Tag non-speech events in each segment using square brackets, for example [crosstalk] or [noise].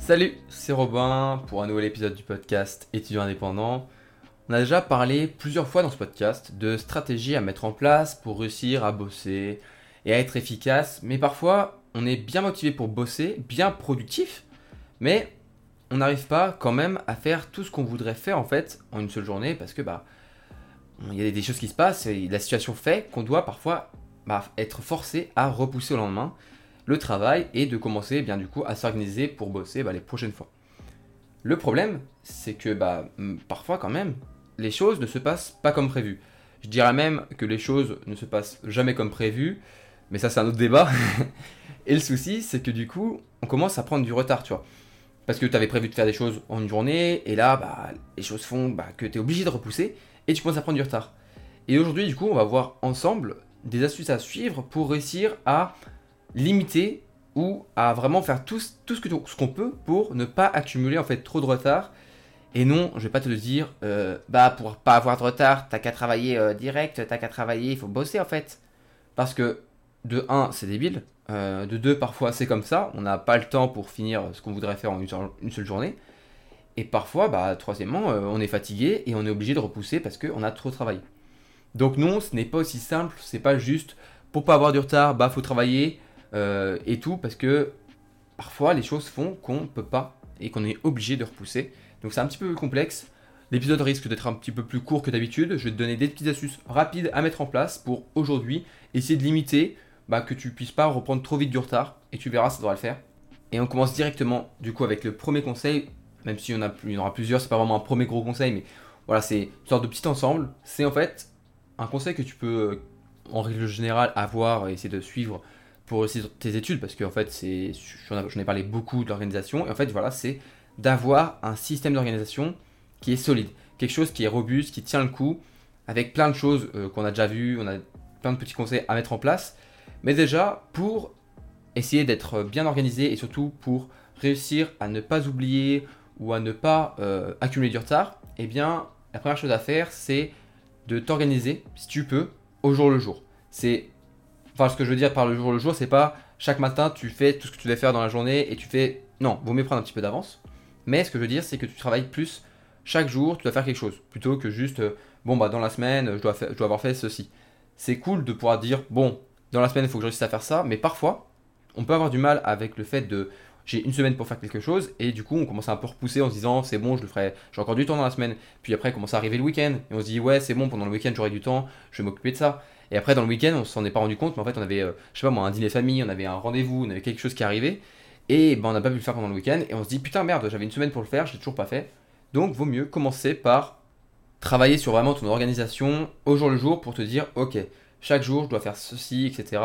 Salut, c'est Robin pour un nouvel épisode du podcast Étudiant indépendant. On a déjà parlé plusieurs fois dans ce podcast de stratégies à mettre en place pour réussir à bosser et à être efficace, mais parfois on est bien motivé pour bosser, bien productif, mais on n'arrive pas quand même à faire tout ce qu'on voudrait faire en fait en une seule journée parce que bah il y a des choses qui se passent et la situation fait qu'on doit parfois bah, être forcé à repousser au lendemain le travail et de commencer bien du coup à s'organiser pour bosser bah, les prochaines fois. Le problème, c'est que bah, parfois quand même, les choses ne se passent pas comme prévu. Je dirais même que les choses ne se passent jamais comme prévu, mais ça c'est un autre débat. [laughs] et le souci, c'est que du coup, on commence à prendre du retard, tu vois. Parce que tu avais prévu de faire des choses en une journée, et là, bah, les choses font bah, que tu es obligé de repousser, et tu commences à prendre du retard. Et aujourd'hui, du coup, on va voir ensemble des astuces à suivre pour réussir à limiter ou à vraiment faire tout, ce qu'on peut pour ne pas accumuler en fait trop de retard. Et non, je vais pas te le dire, euh, bah pour pas avoir de retard, t'as qu'à travailler euh, direct, t'as qu'à travailler, il faut bosser en fait. Parce que de 1, c'est débile, euh, de 2, parfois c'est comme ça, on n'a pas le temps pour finir ce qu'on voudrait faire en une seule, journée. Et parfois, bah, troisièmement, on est fatigué et on est obligé de repousser parce qu'on a trop travaillé. Donc non, ce n'est pas aussi simple, c'est pas juste pour pas avoir du retard, bah faut travailler, euh, et tout, parce que parfois les choses font qu'on ne peut pas et qu'on est obligé de repousser. Donc c'est un petit peu complexe. L'épisode risque d'être un petit peu plus court que d'habitude. Je vais te donner des petites astuces rapides à mettre en place pour aujourd'hui essayer de limiter bah, que tu puisses pas reprendre trop vite du retard et tu verras, ça devra le faire. Et on commence directement du coup avec le premier conseil, même s'il y, en y en aura plusieurs, c'est pas vraiment un premier gros conseil, mais voilà, c'est une sorte de petit ensemble. C'est en fait un conseil que tu peux en règle générale avoir et essayer de suivre pour tes études, parce qu'en fait, c'est, j'en ai parlé beaucoup de l'organisation, et en fait, voilà, c'est d'avoir un système d'organisation qui est solide, quelque chose qui est robuste, qui tient le coup, avec plein de choses euh, qu'on a déjà vues, on a plein de petits conseils à mettre en place, mais déjà, pour essayer d'être bien organisé, et surtout pour réussir à ne pas oublier ou à ne pas euh, accumuler du retard, eh bien, la première chose à faire, c'est de t'organiser, si tu peux, au jour le jour. C'est Enfin, ce que je veux dire par le jour le jour, c'est pas chaque matin tu fais tout ce que tu devais faire dans la journée et tu fais. Non, vaut mieux prendre un petit peu d'avance. Mais ce que je veux dire, c'est que tu travailles plus chaque jour, tu dois faire quelque chose. Plutôt que juste, euh, bon, bah dans la semaine, je dois, je dois avoir fait ceci. C'est cool de pouvoir dire, bon, dans la semaine, il faut que je réussisse à faire ça. Mais parfois, on peut avoir du mal avec le fait de j'ai une semaine pour faire quelque chose et du coup on commence à un peu repousser en se disant c'est bon je le ferai j'ai encore du temps dans la semaine puis après commence à arriver le week-end et on se dit ouais c'est bon pendant le week-end j'aurai du temps je vais m'occuper de ça et après, dans le week-end, on s'en est pas rendu compte, mais en fait, on avait, euh, je sais pas moi, un dîner famille, on avait un rendez-vous, on avait quelque chose qui arrivait, et ben, on n'a pas pu le faire pendant le week-end, et on se dit, putain, merde, j'avais une semaine pour le faire, je l'ai toujours pas fait. Donc, vaut mieux commencer par travailler sur vraiment ton organisation au jour le jour pour te dire, ok, chaque jour, je dois faire ceci, etc.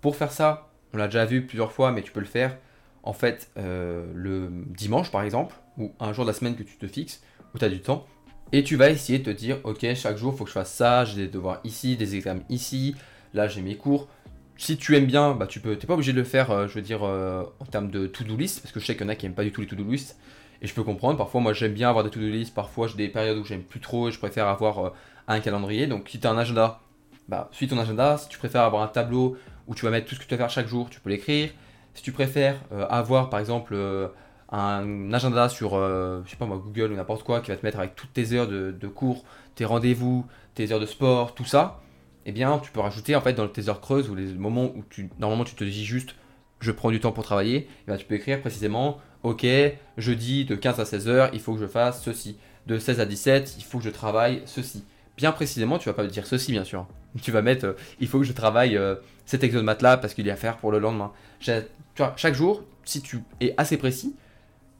Pour faire ça, on l'a déjà vu plusieurs fois, mais tu peux le faire en fait euh, le dimanche par exemple, ou un jour de la semaine que tu te fixes, où tu as du temps. Et tu vas essayer de te dire, ok, chaque jour, il faut que je fasse ça, j'ai des devoirs ici, des examens ici, là j'ai mes cours. Si tu aimes bien, bah tu peux, t'es pas obligé de le faire, euh, je veux dire, euh, en termes de to-do list, parce que je sais qu'il y en a qui n'aiment pas du tout les to-do list, et je peux comprendre. Parfois, moi j'aime bien avoir des to-do list, parfois j'ai des périodes où j'aime plus trop, et je préfère avoir euh, un calendrier. Donc si tu as un agenda, bah suis ton agenda. Si tu préfères avoir un tableau où tu vas mettre tout ce que tu vas faire chaque jour, tu peux l'écrire. Si tu préfères avoir par exemple un agenda sur, euh, je sais pas moi, Google ou n'importe quoi, qui va te mettre avec toutes tes heures de, cours, tes rendez-vous, tes heures de sport, tout ça, eh bien, tu peux rajouter en fait dans tes heures creuses ou les moments où tu, normalement tu te dis juste, je prends du temps pour travailler, eh tu peux écrire précisément, ok, jeudi de 15 à 16 heures, il faut que je fasse ceci. De 16 à 17, il faut que je travaille ceci. Bien précisément, tu vas pas dire ceci, bien sûr. [laughs] Tu vas mettre, euh, il faut que je travaille euh, cet exo de matelas parce qu'il y a à faire pour le lendemain. Chaque jour, si tu es assez précis,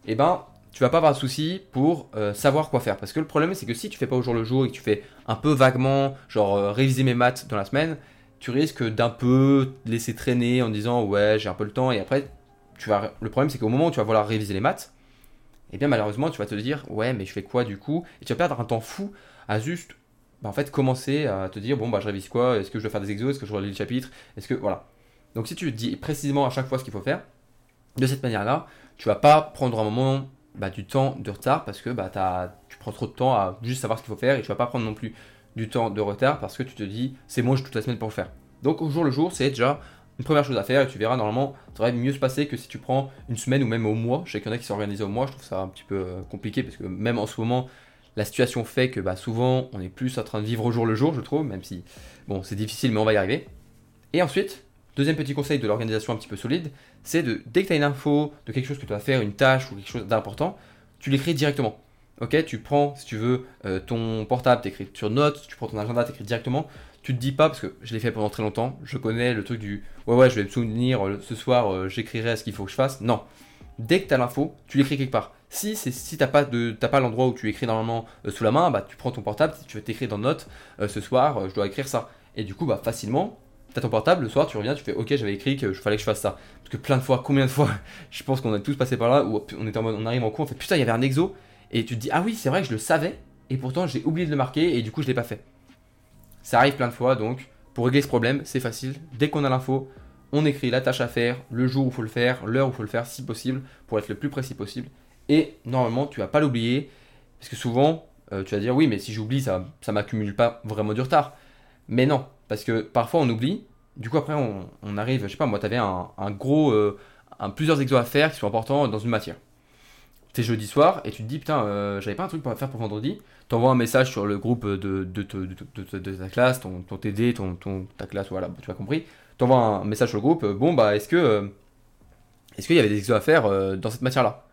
eh ben, tu vas pas avoir de souci pour euh, savoir quoi faire. Parce que le problème, c'est que si tu fais pas au jour le jour et que tu fais un peu vaguement, genre euh, réviser mes maths dans la semaine, tu risques d'un peu laisser traîner en disant ouais, j'ai un peu le temps. Et après, tu vas... le problème, c'est qu'au moment où tu vas vouloir réviser les maths, eh bien, malheureusement, tu vas te dire ouais, mais je fais quoi du coup? Et tu vas perdre un temps fou à juste, bah, en fait, commencer à te dire bon, bah, je révise quoi? Est-ce que je dois faire des exos? Est-ce que je relis le chapitre? Est-ce que. Voilà. Donc, si tu dis précisément à chaque fois ce qu'il faut faire, de cette manière-là, tu vas pas prendre un moment bah, du temps de retard parce que bah, tu prends trop de temps à juste savoir ce qu'il faut faire et tu vas pas prendre non plus du temps de retard parce que tu te dis c'est moi j'ai toute la semaine pour le faire. Donc au jour le jour, c'est déjà une première chose à faire et tu verras normalement ça va mieux se passer que si tu prends une semaine ou même au mois. Je sais qu'il y en a qui s'organisent au mois, je trouve ça un petit peu euh, compliqué parce que même en ce moment la situation fait que bah, souvent on est plus en train de vivre au jour le jour, je trouve, même si bon c'est difficile mais on va y arriver. Et ensuite, deuxième petit conseil de l'organisation un petit peu solide, c'est de dès que tu as une info de quelque chose que tu vas faire, une tâche ou quelque chose d'important, tu l'écris directement. Ok, tu prends, si tu veux, euh, ton portable, t'écris sur notes, tu prends ton agenda, t'écris directement. Tu te dis pas, parce que je l'ai fait pendant très longtemps, je connais le truc du ouais, ouais, je vais me souvenir, euh, ce soir, euh, j'écrirai ce qu'il faut que je fasse. Non. Dès que tu as l'info, tu l'écris quelque part. Si c'est si t'as pas de pas l'endroit où tu écris normalement sous la main, bah tu prends ton portable, tu veux t'écrire dans notes, ce soir, je dois écrire ça. Et du coup, bah facilement, T'as ton portable, le soir tu reviens, tu fais ok j'avais écrit que je fallait que je fasse ça. Parce que plein de fois, combien de fois, [laughs] je pense qu'on a tous passé par là où on était en mode, on arrive en cours, on fait putain il y avait un exo et tu te dis ah oui c'est vrai que je le savais et pourtant j'ai oublié de le marquer et du coup je l'ai pas fait. Ça arrive plein de fois donc pour régler ce problème c'est facile. Dès qu'on a l'info, on écrit la tâche à faire, le jour où faut le faire, l'heure où faut le faire si possible pour être le plus précis possible. Et normalement tu vas pas l'oublier parce que souvent euh, tu vas dire oui mais si j'oublie ça ça m'accumule pas vraiment du retard. Mais non, parce que parfois on oublie, du coup après on, arrive, je sais pas, moi tu avais un, gros, euh, plusieurs exos à faire qui sont importants dans une matière. C'est jeudi soir et tu te dis putain, euh, j'avais pas un truc à faire pour vendredi. Tu envoies un message sur le groupe de, ta classe, ton, TD, ton, ta classe, voilà, tu as compris. Tu envoies un message sur le groupe, bon bah est-ce que est-ce qu'il y avait des exos à faire dans cette matière-là?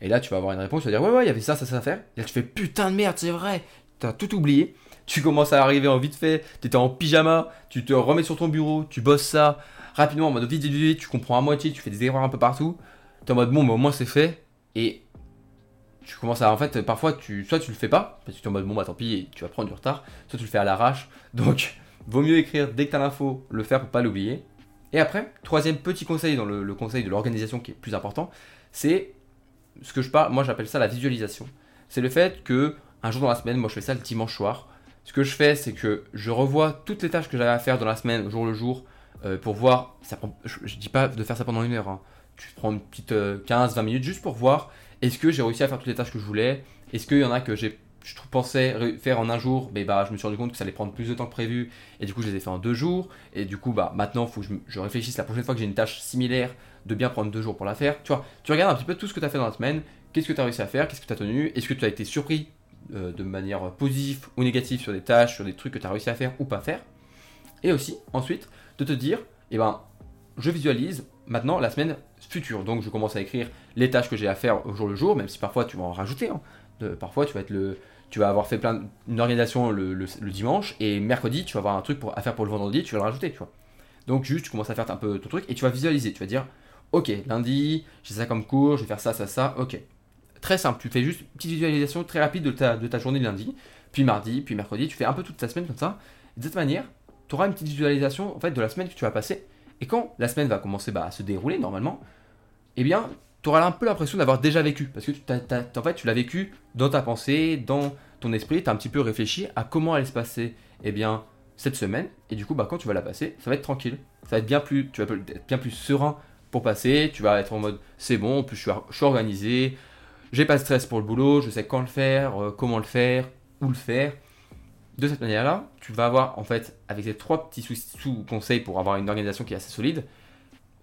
Et là tu vas avoir une réponse, tu vas dire ouais ouais il y avait ça, ça, ça à faire. Et là tu fais putain de merde, c'est vrai, tu as tout oublié tu commences à arriver vite fait, tu étais en pyjama, tu te remets sur ton bureau, tu bosses ça rapidement en mode vite, tu comprends à moitié, tu fais des erreurs un peu partout. Tu es en mode bon, mais au moins c'est fait. Et tu commences à en fait, parfois, tu, soit tu le fais pas, parce que tu es en mode bon, bah tant pis, tu vas prendre du retard, soit tu le fais à l'arrache. Donc, [laughs] vaut mieux écrire dès que tu as l'info, le faire pour pas l'oublier. Et après, troisième petit conseil dans le, le conseil de l'organisation qui est plus important, c'est ce que je parle, moi j'appelle ça la visualisation. C'est le fait que un jour dans la semaine, moi je fais ça le dimanche soir, ce que je fais, c'est que je revois toutes les tâches que j'avais à faire dans la semaine, jour le jour, euh, pour voir. Je, ne dis pas de faire ça pendant une heure. Hein. Tu prends une petite 15-20 euh, minutes juste pour voir est-ce que j'ai réussi à faire toutes les tâches que je voulais? Est-ce qu'il y en a que j'ai je pensais faire en un jour, mais bah, je me suis rendu compte que ça allait prendre plus de temps que prévu, et du coup je les ai fait en deux jours, et du coup bah, maintenant il faut que je, réfléchisse la prochaine fois que j'ai une tâche similaire, de bien prendre deux jours pour la faire. Tu vois, tu regardes un petit peu tout ce que tu as fait dans la semaine, qu'est-ce que tu as réussi à faire, qu'est-ce que tu as tenu, est-ce que tu as été surpris euh, de manière positive ou négative sur des tâches, sur des trucs que tu as réussi à faire ou pas faire. Et aussi, ensuite, de te dire, eh ben, je visualise maintenant la semaine future. Donc, je commence à écrire les tâches que j'ai à faire au jour le jour, même si parfois tu vas en rajouter. Hein. parfois, tu vas être le, tu vas avoir fait plein une organisation le, dimanche et mercredi, tu vas avoir un truc à faire pour le vendredi, tu vas le rajouter, tu vois. Donc, juste, tu commences à faire un peu ton truc et tu vas visualiser. Tu vas dire, ok, lundi, j'ai ça comme cours, je vais faire ça, ça, ça, ok. Très simple, tu fais juste une petite visualisation très rapide de ta, journée lundi, puis mardi, puis mercredi, tu fais un peu toute ta semaine comme ça. de cette manière, tu auras une petite visualisation en fait de la semaine que tu vas passer. Et quand la semaine va commencer bah, à se dérouler normalement, eh bien, tu auras un peu l'impression d'avoir déjà vécu. Parce que tu, en fait, tu l'as vécu dans ta pensée, dans ton esprit, tu as un petit peu réfléchi à comment allait se passer eh bien, cette semaine. Et du coup, bah, quand tu vas la passer, ça va être tranquille. Ça va être bien plus, tu vas être bien plus serein pour passer. Tu vas être en mode c'est bon, plus je suis organisé, j'ai pas de stress pour le boulot, je sais quand le faire, euh, comment le faire, où le faire. De cette manière-là, tu vas avoir, en fait, avec ces trois petits sous-conseils pour avoir une organisation qui est assez solide,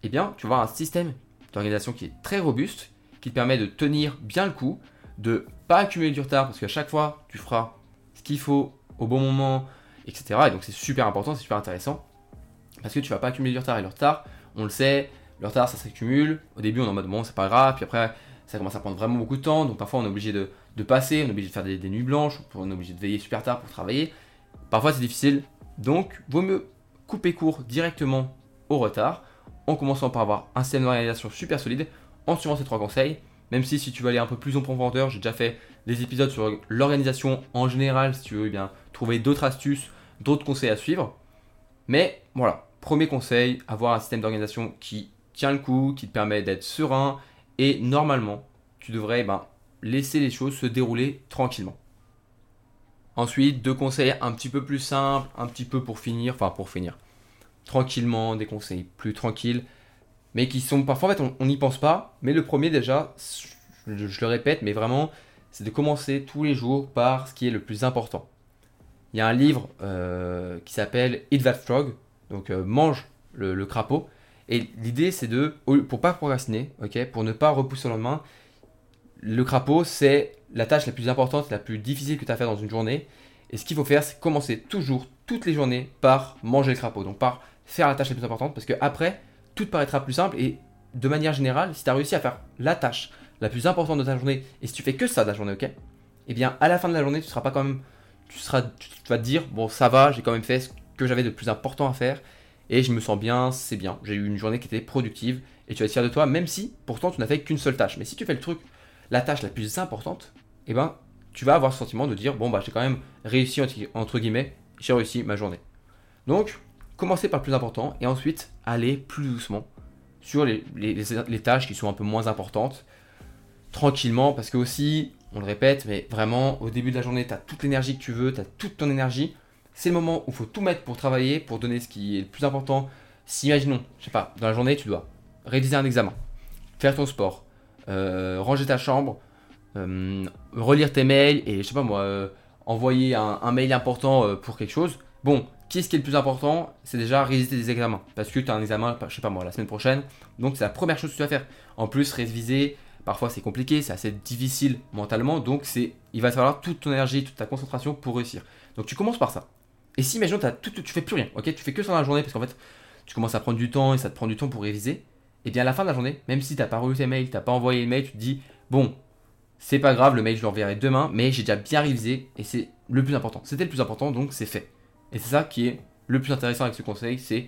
eh bien, tu vas avoir un système d'organisation qui est très robuste, qui te permet de tenir bien le coup, de pas accumuler du retard, parce qu'à chaque fois, tu feras ce qu'il faut au bon moment, etc. Et donc, c'est super important, c'est super intéressant, parce que tu vas pas accumuler du retard. Et le retard, on le sait, le retard, ça s'accumule. Au début, on est en mode bon, c'est pas grave, puis après, ça commence à prendre vraiment beaucoup de temps, donc parfois on est obligé de, passer, on est obligé de faire des, nuits blanches, on est obligé de veiller super tard pour travailler. Parfois c'est difficile, donc vaut mieux couper court directement au retard, en commençant par avoir un système d'organisation super solide, en suivant ces trois conseils. Même si si tu veux aller un peu plus en profondeur, j'ai déjà fait des épisodes sur l'organisation en général, si tu veux bien trouver d'autres astuces, d'autres conseils à suivre. Mais voilà, premier conseil, avoir un système d'organisation qui tient le coup, qui te permet d'être serein, et normalement, tu devrais ben, laisser les choses se dérouler tranquillement. Ensuite, deux conseils un petit peu plus simples, un petit peu pour finir, enfin pour finir. Tranquillement, des conseils plus tranquilles, mais qui sont parfois en fait on n'y pense pas. Mais le premier déjà, je, le répète, mais vraiment, c'est de commencer tous les jours par ce qui est le plus important. Il y a un livre euh, qui s'appelle Eat That Frog, donc euh, mange le, crapaud. Et l'idée, c'est de, pour pas procrastiner, ok, pour ne pas repousser le lendemain, le crapaud, c'est la tâche la plus importante, la plus difficile que tu as à faire dans une journée. Et ce qu'il faut faire, c'est commencer toujours, toutes les journées, par manger le crapaud. Donc par faire la tâche la plus importante, parce que après, tout te paraîtra plus simple. Et de manière générale, si tu as réussi à faire la tâche la plus importante de ta journée, et si tu fais que ça de la journée, ok Eh bien, à la fin de la journée, tu seras pas quand même. Tu, seras, tu vas te dire, bon, ça va, j'ai quand même fait ce que j'avais de plus important à faire, et je me sens bien, c'est bien. J'ai eu une journée qui était productive, et tu vas être fier de toi, même si pourtant tu n'as fait qu'une seule tâche. Mais si tu fais le truc, la tâche la plus importante, eh ben, tu vas avoir ce sentiment de dire, bon, bah, j'ai quand même réussi, entre guillemets, j'ai réussi ma journée. Donc, commencer par le plus important, et ensuite aller plus doucement sur les, les, tâches qui sont un peu moins importantes, tranquillement, parce que aussi, on le répète, mais vraiment, au début de la journée, tu as toute l'énergie que tu veux, tu as toute ton énergie. C'est le moment où il faut tout mettre pour travailler, pour donner ce qui est le plus important. Si, imaginons, je sais pas, dans la journée, tu dois réviser un examen, faire ton sport, euh, ranger ta chambre, euh, relire tes mails et, je sais pas moi, euh, envoyer un, mail important pour quelque chose. Bon, Qu'est-ce qui est le plus important? C'est déjà réviser des examens. Parce que tu as un examen, je sais pas moi, la semaine prochaine. Donc c'est la première chose que tu vas faire. En plus, réviser, parfois c'est compliqué, c'est assez difficile mentalement. Donc c'est, il va te falloir toute ton énergie, toute ta concentration pour réussir. Donc tu commences par ça. Et si, imaginons, as tout, tu fais plus rien, ok? Tu fais que ça dans la journée parce qu'en fait, tu commences à prendre du temps et ça te prend du temps pour réviser. Et bien à la fin de la journée, même si tu n'as pas relu tes mails, tu n'as pas envoyé le mail, tu te dis, bon, c'est pas grave, le mail je le reverrai demain, mais j'ai déjà bien révisé et c'est le plus important. C'était le plus important, donc c'est fait. Et c'est ça qui est le plus intéressant avec ce conseil, c'est,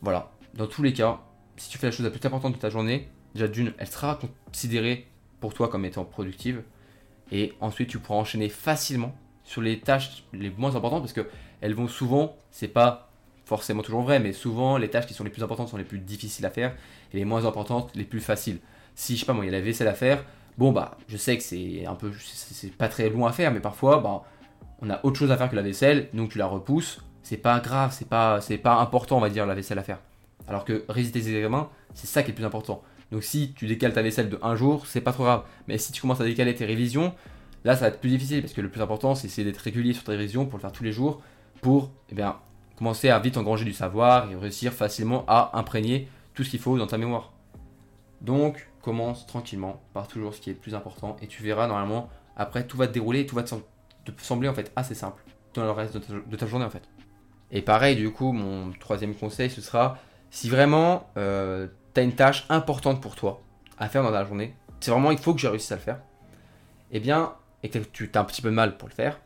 voilà, dans tous les cas, si tu fais la chose la plus importante de ta journée, déjà d'une, elle sera considérée pour toi comme étant productive. Et ensuite, tu pourras enchaîner facilement sur les tâches les moins importantes parce que elles vont souvent, c'est pas forcément toujours vrai, mais souvent les tâches qui sont les plus importantes sont les plus difficiles à faire et les moins importantes les plus faciles. Si je sais pas moi, il y a la vaisselle à faire, bon bah je sais que c'est un peu c'est pas très long à faire, mais parfois bah on a autre chose à faire que la vaisselle, donc tu la repousses. C'est pas grave, c'est pas, c'est pas important, on va dire, la vaisselle à faire. Alors que résister tes examens, c'est ça qui est le plus important. Donc si tu décales ta vaisselle de un jour, c'est pas trop grave. Mais si tu commences à décaler tes révisions, là ça va être plus difficile parce que le plus important c'est d'être régulier sur tes révisions pour le faire tous les jours pour eh bien, commencer à vite engranger du savoir et réussir facilement à imprégner tout ce qu'il faut dans ta mémoire. Donc commence tranquillement par toujours ce qui est le plus important et tu verras normalement après tout va te dérouler et tout va te sembler en fait assez simple dans le reste de ta, journée en fait. Et pareil, du coup, mon troisième conseil, ce sera si vraiment euh, tu as une tâche importante pour toi à faire dans la journée, c'est vraiment il faut que je réussisse à le faire, et eh bien, et que tu as un petit peu de mal pour le faire,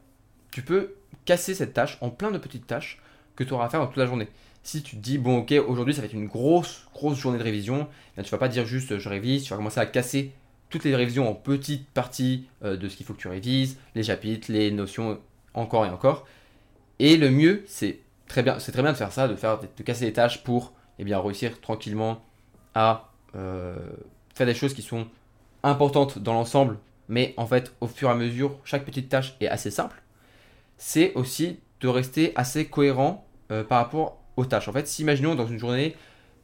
tu peux casser cette tâche en plein de petites tâches que tu auras à faire dans toute la journée. Si tu te dis, bon, ok, aujourd'hui ça va être une grosse, grosse journée de révision, eh tu vas pas dire juste je révise, tu vas commencer à casser toutes les révisions en petites parties euh, de ce qu'il faut que tu révises, les chapitres, les notions, encore et encore. Et le mieux, c'est très bien, c'est très bien de faire ça, de faire, de casser les tâches pour, eh bien, réussir tranquillement à euh, faire des choses qui sont importantes dans l'ensemble, mais en fait, au fur et à mesure, chaque petite tâche est assez simple. C'est aussi de rester assez cohérent euh, par rapport aux tâches. En fait, si imaginons dans une journée,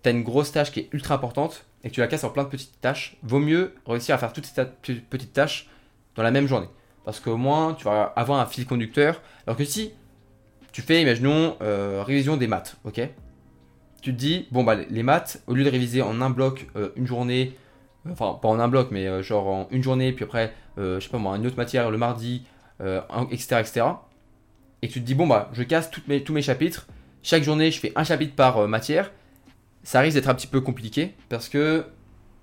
tu as une grosse tâche qui est ultra importante, et que tu la casses en plein de petites tâches, vaut mieux réussir à faire toutes ces petites tâches dans la même journée. Parce qu'au moins, tu vas avoir un fil conducteur. Alors que si tu fais, imaginons, euh, révision des maths, ok? Tu te dis, bon, bah, les maths, au lieu de réviser en un bloc euh, une journée, enfin, pas en un bloc, mais genre en une journée, puis après, je sais pas moi, une autre matière le mardi, etc., etc. Et tu te dis, bon, bah, je casse tous mes chapitres. Chaque journée, je fais un chapitre par matière ça risque d'être un petit peu compliqué parce que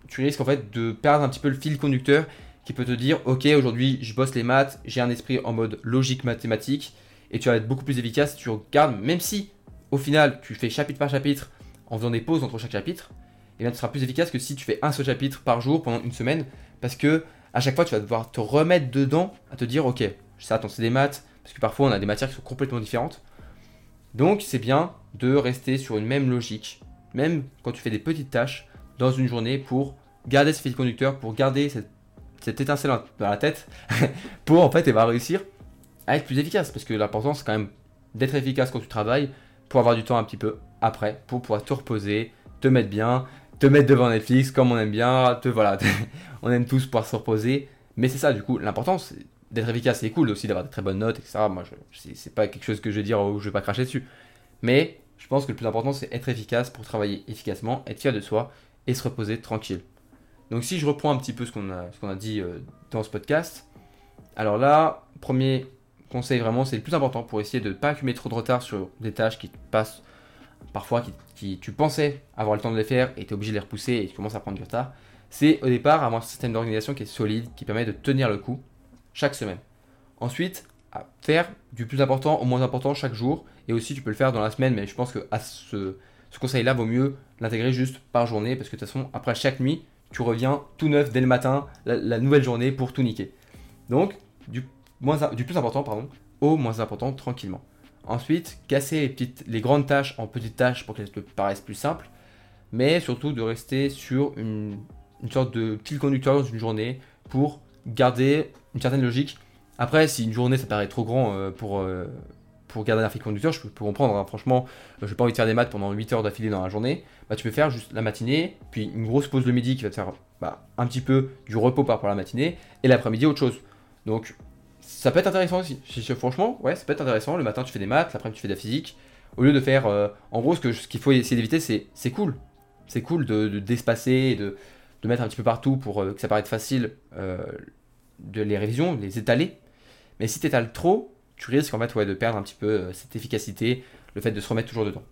tu risques en fait de perdre un petit peu le fil conducteur qui peut te dire ok aujourd'hui je bosse les maths, j'ai un esprit en mode logique mathématique et tu vas être beaucoup plus efficace si tu regardes même si au final tu fais chapitre par chapitre en faisant des pauses entre chaque chapitre et bien tu seras plus efficace que si tu fais un seul chapitre par jour pendant une semaine parce que à chaque fois tu vas devoir te remettre dedans à te dire ok ça attends c'est des maths parce que parfois on a des matières qui sont complètement différentes donc c'est bien de rester sur une même logique même quand tu fais des petites tâches dans une journée pour garder ce fil conducteur, pour garder cette, étincelle dans la tête, [laughs] pour en fait, et va réussir à être plus efficace. Parce que l'important, c'est quand même d'être efficace quand tu travailles, pour avoir du temps un petit peu après, pour pouvoir te reposer, te mettre bien, te mettre devant Netflix comme on aime bien, te, voilà, [laughs] on aime tous pouvoir se reposer. Mais c'est ça, du coup, l'important, c'est d'être efficace, c'est cool aussi d'avoir de très bonnes notes, etc. Moi, c'est pas quelque chose que je vais dire où je vais pas cracher dessus. Mais je pense que le plus important, c'est être efficace pour travailler efficacement, être fier de soi et se reposer tranquille. Donc si je reprends un petit peu ce qu'on a, dit euh, dans ce podcast, alors là, premier conseil vraiment, c'est le plus important pour essayer de ne pas accumuler trop de retard sur des tâches qui passent parfois, qui, tu pensais avoir le temps de les faire et tu es obligé de les repousser et tu commences à prendre du retard. C'est au départ avoir un système d'organisation qui est solide, qui permet de tenir le coup chaque semaine. Ensuite, faire du plus important au moins important chaque jour. Et aussi, tu peux le faire dans la semaine, mais je pense que à ce, ce conseil-là, vaut mieux l'intégrer juste par journée, parce que de toute façon, après chaque nuit, tu reviens tout neuf dès le matin, la, nouvelle journée pour tout niquer. Donc, du, moins, du plus important, pardon, au moins important, tranquillement. Ensuite, casser les, petites, les grandes tâches en petites tâches pour qu'elles te paraissent plus simples, mais surtout de rester sur une, une sorte de fil conducteur dans une journée pour garder une certaine logique après, si une journée ça paraît trop grand euh, pour, euh, pour garder un fil conducteur, je peux, comprendre. Hein. Franchement, je n'ai pas envie de faire des maths pendant 8 heures d'affilée dans la journée. Bah, tu peux faire juste la matinée, puis une grosse pause de midi qui va te faire bah, un petit peu du repos par rapport à la matinée, et l'après-midi autre chose. Donc, ça peut être intéressant aussi. Franchement, ouais, ça peut être intéressant. Le matin, tu fais des maths, l'après-midi, tu fais de la physique. Au lieu de faire. Euh, en gros, ce qu'il ce faut essayer d'éviter, c'est c'est cool. C'est cool de, d'espacer et de, de, mettre un petit peu partout pour que ça paraisse facile de les révisions, les étaler. Mais si tu étales trop, tu risques en fait de perdre un petit peu euh, cette efficacité, le fait de se remettre toujours dedans.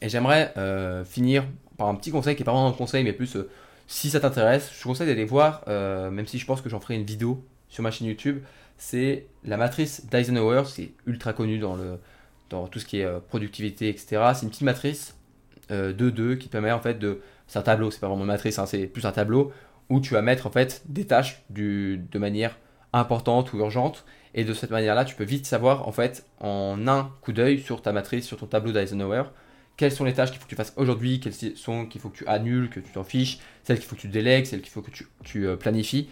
Et j'aimerais euh, finir par un petit conseil qui est pas vraiment un conseil, mais plus euh, si ça t'intéresse, je te conseille d'aller voir, même si je pense que j'en ferai une vidéo sur ma chaîne YouTube, c'est la matrice d'Eisenhower, c'est ultra connu dans, le, dans tout ce qui est productivité, etc. C'est une petite matrice de 2 qui permet en fait de. C'est un tableau, c'est pas vraiment une matrice, hein, c'est plus un tableau où tu vas mettre en fait des tâches de manière importante ou urgente. Et de cette manière-là, tu peux vite savoir, en fait, en un coup d'œil sur ta matrice, sur ton tableau d'Eisenhower, quelles sont les tâches qu'il faut que tu fasses aujourd'hui, quelles sont qu'il faut que tu annules, que tu t'en fiches, celles qu'il faut que tu délègues, celles qu'il faut que tu, euh, planifies.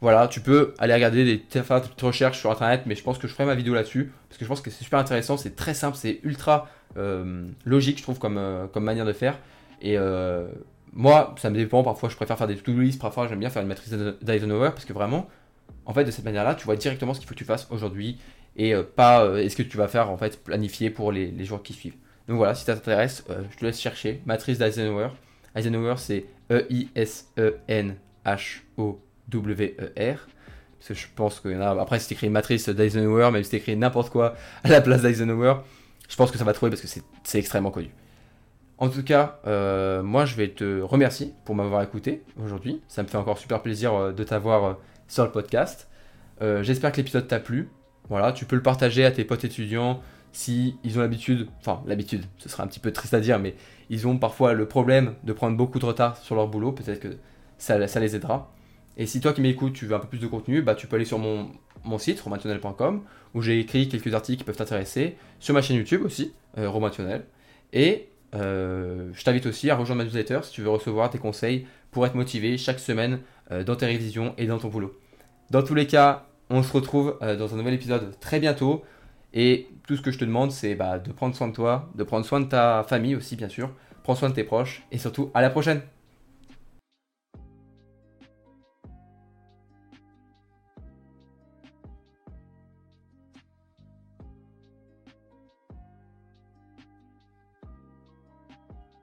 Voilà, tu peux aller regarder des petites recherches sur internet, mais je pense que je ferai ma vidéo là-dessus, parce que je pense que c'est super intéressant, c'est très simple, c'est ultra euh, logique, je trouve, comme, euh, comme manière de faire. Et moi, ça me dépend, parfois je préfère faire des to-do list, parfois j'aime bien faire une matrice d'Eisenhower, parce que vraiment, en fait, de cette manière-là, tu vois directement ce qu'il faut que tu fasses aujourd'hui et euh, pas euh, est-ce que tu vas faire en fait planifier pour les, jours qui suivent. Donc voilà, si ça t'intéresse, euh, je te laisse chercher matrice d'Eisenhower. Eisenhower, c'est E-I-S-E-N-H-O-W-E-R. Parce que je pense que après, c'est écrit matrice d'Eisenhower, même si c'est écrit n'importe quoi à la place d'Eisenhower, je pense que ça va trouver parce que c'est extrêmement connu. En tout cas, moi je vais te remercier pour m'avoir écouté aujourd'hui. Ça me fait encore super plaisir de t'avoir sur le podcast. Euh, j'espère que l'épisode t'a plu. Voilà, tu peux le partager à tes potes étudiants si ils ont l'habitude, enfin l'habitude, ce serait un petit peu triste à dire, mais ils ont parfois le problème de prendre beaucoup de retard sur leur boulot, peut-être que ça, les aidera. Et si toi qui m'écoutes, tu veux un peu plus de contenu, bah, tu peux aller sur mon, mon site, romationnel.com, où j'ai écrit quelques articles qui peuvent t'intéresser, sur ma chaîne YouTube aussi, euh. Et euh, je t'invite aussi à rejoindre ma newsletter si tu veux recevoir tes conseils pour être motivé chaque semaine euh, dans tes révisions et dans ton boulot. Dans tous les cas, on se retrouve euh, dans un nouvel épisode très bientôt. Et tout ce que je te demande, c'est bah, de prendre soin de toi, de prendre soin de ta famille aussi, bien sûr. Prends soin de tes proches et surtout, à la prochaine!